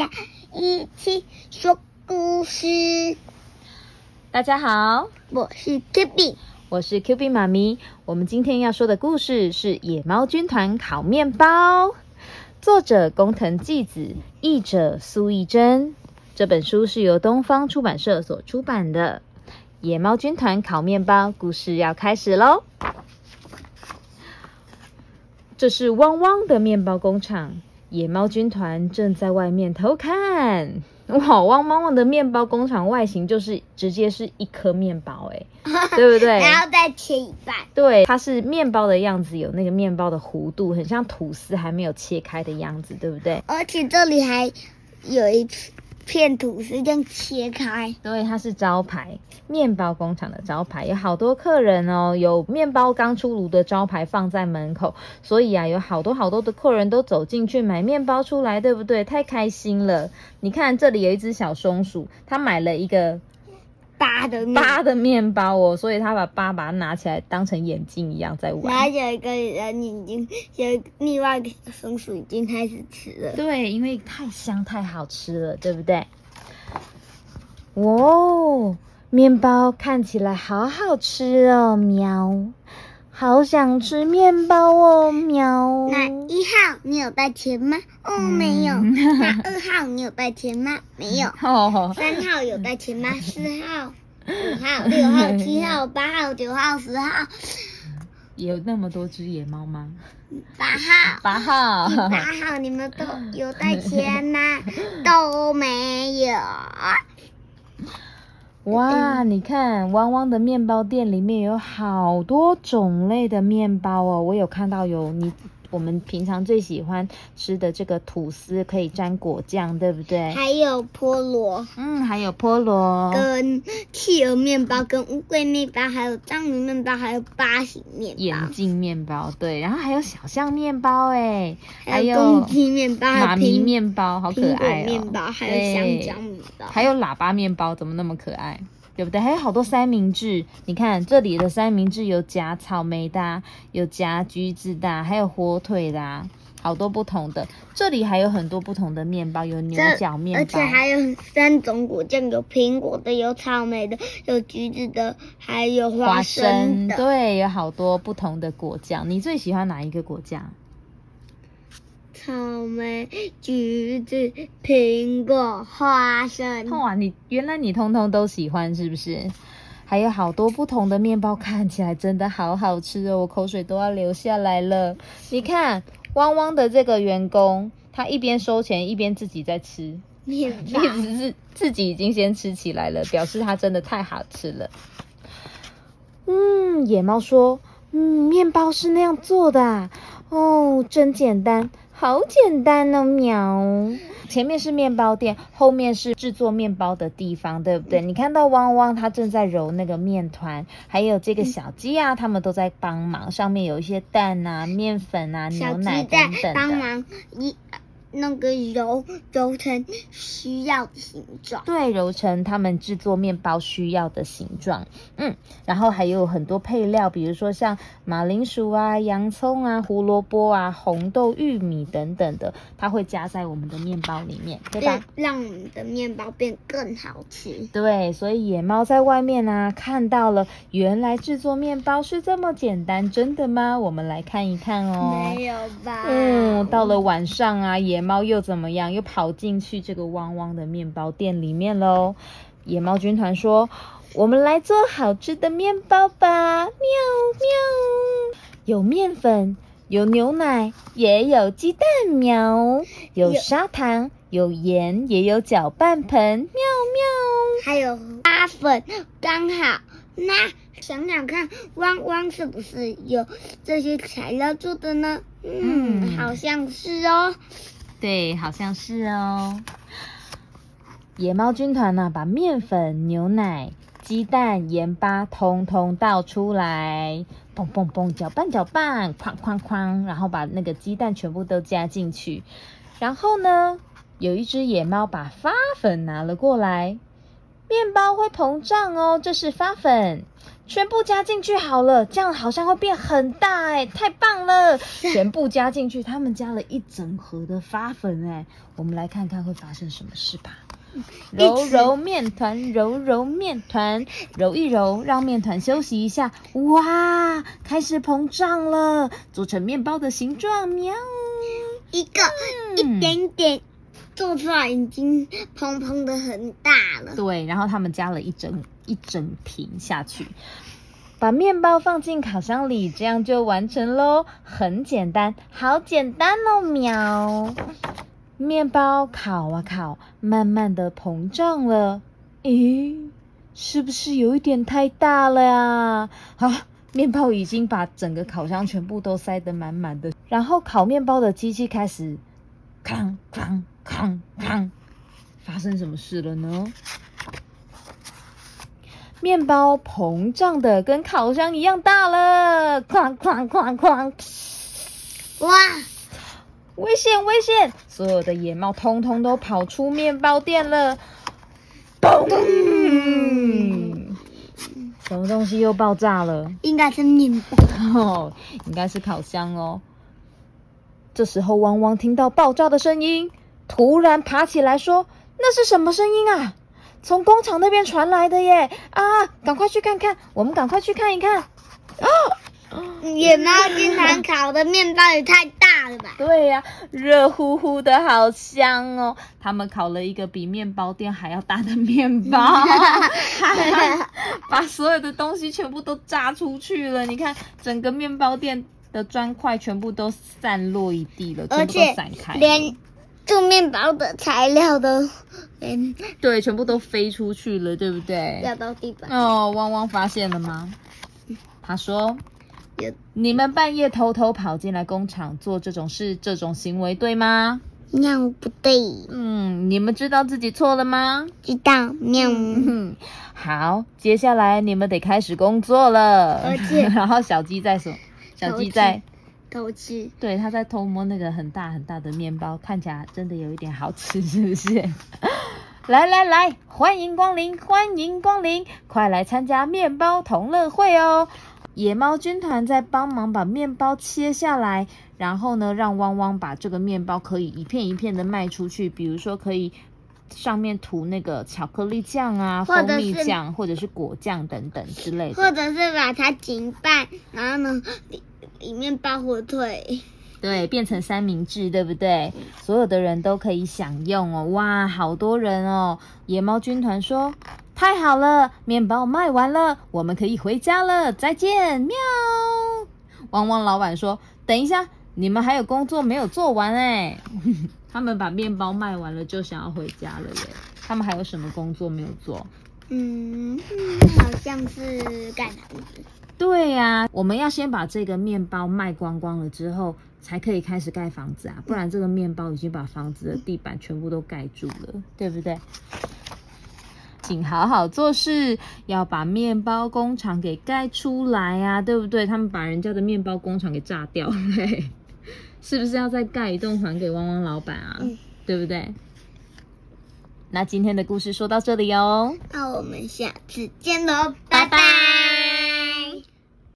家一起说故事。大家好，我是 Q B，我是 Q B 妈咪。我们今天要说的故事是《野猫军团烤面包》，作者工藤纪子，译者苏艺珍。这本书是由东方出版社所出版的。野猫军团烤面包故事要开始喽！这是汪汪的面包工厂，野猫军团正在外面偷看。哇，汪汪汪的面包工厂外形就是直接是一颗面包，哎，对不对？然后再切一半。对，它是面包的样子，有那个面包的弧度，很像吐司还没有切开的样子，对不对？而且这里还有一片吐司这样切开。对，它是招牌，面包工厂的招牌，有好多客人哦，有面包刚出炉的招牌放在门口，所以啊，有好多好多的客人都走进去买面包出来，对不对？太开心了！你看这里有一只小松鼠，它买了一个八的面八的面包哦，所以他把八把它拿起来当成眼镜一样在玩。然后有一个人已经有另外一个松鼠已经开始吃了。对，因为太香太好吃了，对不对？哇，面包看起来好好吃哦，喵！好想吃面包哦，喵！那一号你有带钱吗？哦，没有。那二号你有带钱吗？没有。哦，三号有带钱吗？四号、五号、六号、七号、八号、九号、十号，有那么多只野猫吗？八号。八号，八号，你们都有带钱吗？都没有。哇，你看汪汪的面包店里面有好多种类的面包哦，我有看到有你我们平常最喜欢吃的这个吐司，可以沾果酱，对不对？还有菠萝，嗯，还有菠萝，跟企鹅面包，跟乌龟面包，还有章鱼面包，还有八形面包，眼镜面包，对，然后还有小象面包，哎，还有公鸡面包，妈咪面包，好可爱哦，面包，还有香蕉面包，还有喇叭面包，怎么那么可爱？对不对？还有好多三明治，你看这里的三明治有夹草莓的啊，有夹橘子的啊，还有火腿的啊，好多不同的。这里还有很多不同的面包，有牛角面包，而且还有三种果酱，有苹果的，有草莓的，有橘子的，还有花花生生，的。对，有好多不同的果酱。你最喜欢哪一个果酱？草莓、橘子、苹果、花生。哇，你原来你通通都喜欢是不是？还有好多不同的面包，看起来真的好好吃哦，我口水都要流下来了。你看，汪汪的这个员工，他一边收钱一边自己在吃，面一包。直是自己已经先吃起来了，表示它真的太好吃了。嗯，野猫说，嗯，面包是那样做的啊，哦，真简单，好简单哦，喵。前面是面包店，后面是制作面包的地方，对不对？你看到汪汪，它正在揉那个面团，还有这个小鸡啊，他们都在帮忙。上面有一些蛋啊、面粉啊、牛奶等等的。帮忙一那个揉揉成需要的形状。对，揉成他们制作面包需要的形状。嗯，然后还有很多配料，比如说像马铃薯啊、洋葱啊、胡萝卜啊、红豆、玉米等等的，它会加在我们的面包里面，对吧？让我们的面包变更好吃。对，所以野猫在外面呢、看到了，原来制作面包是这么简单，真的吗？我们来看一看哦。没有吧？嗯，到了晚上啊，野猫又怎么样？又跑进去这个汪汪的面包店里面喽。野猫军团说：“我们来做好吃的面包吧！”喵喵，有面粉，有牛奶，也有鸡蛋，喵，有有砂糖，有盐，也有搅拌盆，喵喵。还有花粉，刚好。那想想看，汪汪是不是有这些材料做的呢？嗯，嗯好像是哦。对，好像是哦。野猫军团呢、把面粉、牛奶、鸡蛋、盐巴通通倒出来，砰砰砰，搅拌搅拌，哐哐哐，然后把那个鸡蛋全部都加进去。然后呢，有一只野猫把发粉拿了过来，面包会膨胀哦，这是发粉。全部加进去好了，这样好像会变很大哎，太棒了！全部加进去，他们加了一整盒的发粉哎，我们来看看会发生什么事吧。揉揉面团，揉揉面团，揉一揉，让面团休息一下。哇，开始膨胀了，做成面包的形状，喵！一个一点点做出来，已经蓬蓬的很大了。对，然后他们加了一整一整瓶下去，把面包放进烤箱里，这样就完成喽。很简单，好简单哦，喵！面包烤啊烤，慢慢的膨胀了。咦，是不是有一点太大了呀？好，面包已经把整个烤箱全部都塞得满满的。然后烤面包的机器开始，哐哐哐哐，发生什么事了呢？面包膨胀的跟烤箱一样大了，哐哐哐哐，哇！危险！危险！所有的野猫通通都跑出面包店了。嘣！什么东西又爆炸了？应该是面包。哦，应该是烤箱哦。这时候，汪汪听到爆炸的声音，突然爬起来说：“那是什么声音啊？从工厂那边传来的耶！啊，赶快去看看！我们赶快去看一看。”哦！野猫经常烤的面包也太大了吧？对呀，热乎乎的好香哦！他们烤了一个比面包店还要大的面包，把所有的东西全部都炸出去了。你看，整个面包店的砖块全部都散落一地了，全部都散开，连做面包的材料都，嗯，对，全部都飞出去了，对不对？掉到地板。哦，汪汪发现了吗？他说。你们半夜偷偷跑进来工厂做这种事，这种行为对吗？喵，不对。嗯，你们知道自己错了吗？知道。喵。好，接下来你们得开始工作了。然后小鸡在说，小鸡在偷吃。对，他在偷摸那个很大很大的面包，看起来真的有一点好吃，是不是？来来来，欢迎光临，欢迎光临，快来参加面包同乐会哦！野猫军团在帮忙把面包切下来，然后呢，让汪汪把这个面包可以一片一片的卖出去。比如说，可以上面涂那个巧克力酱啊、蜂蜜酱，或者是果酱等等之类的。或者是把它搅拌，然后呢，里里面包火腿，对，变成三明治，对不对？所有的人都可以享用哦。哇，好多人哦！野猫军团说。太好了，面包卖完了，我们可以回家了，再见，喵！汪汪老板说：“等一下，你们还有工作没有做完哎。”他们把面包卖完了，就想要回家了耶。他们还有什么工作没有做？嗯，好像是盖房子。对呀，我们要先把这个面包卖光光了之后，才可以开始盖房子啊，不然这个面包已经把房子的地板全部都盖住了，对不对？请好好做事，要把面包工厂给盖出来啊，对不对？他们把人家的面包工厂给炸掉，是不是要再盖一栋还给汪汪老板啊？对不对？那今天的故事说到这里哦，那我们下次见喽，拜拜。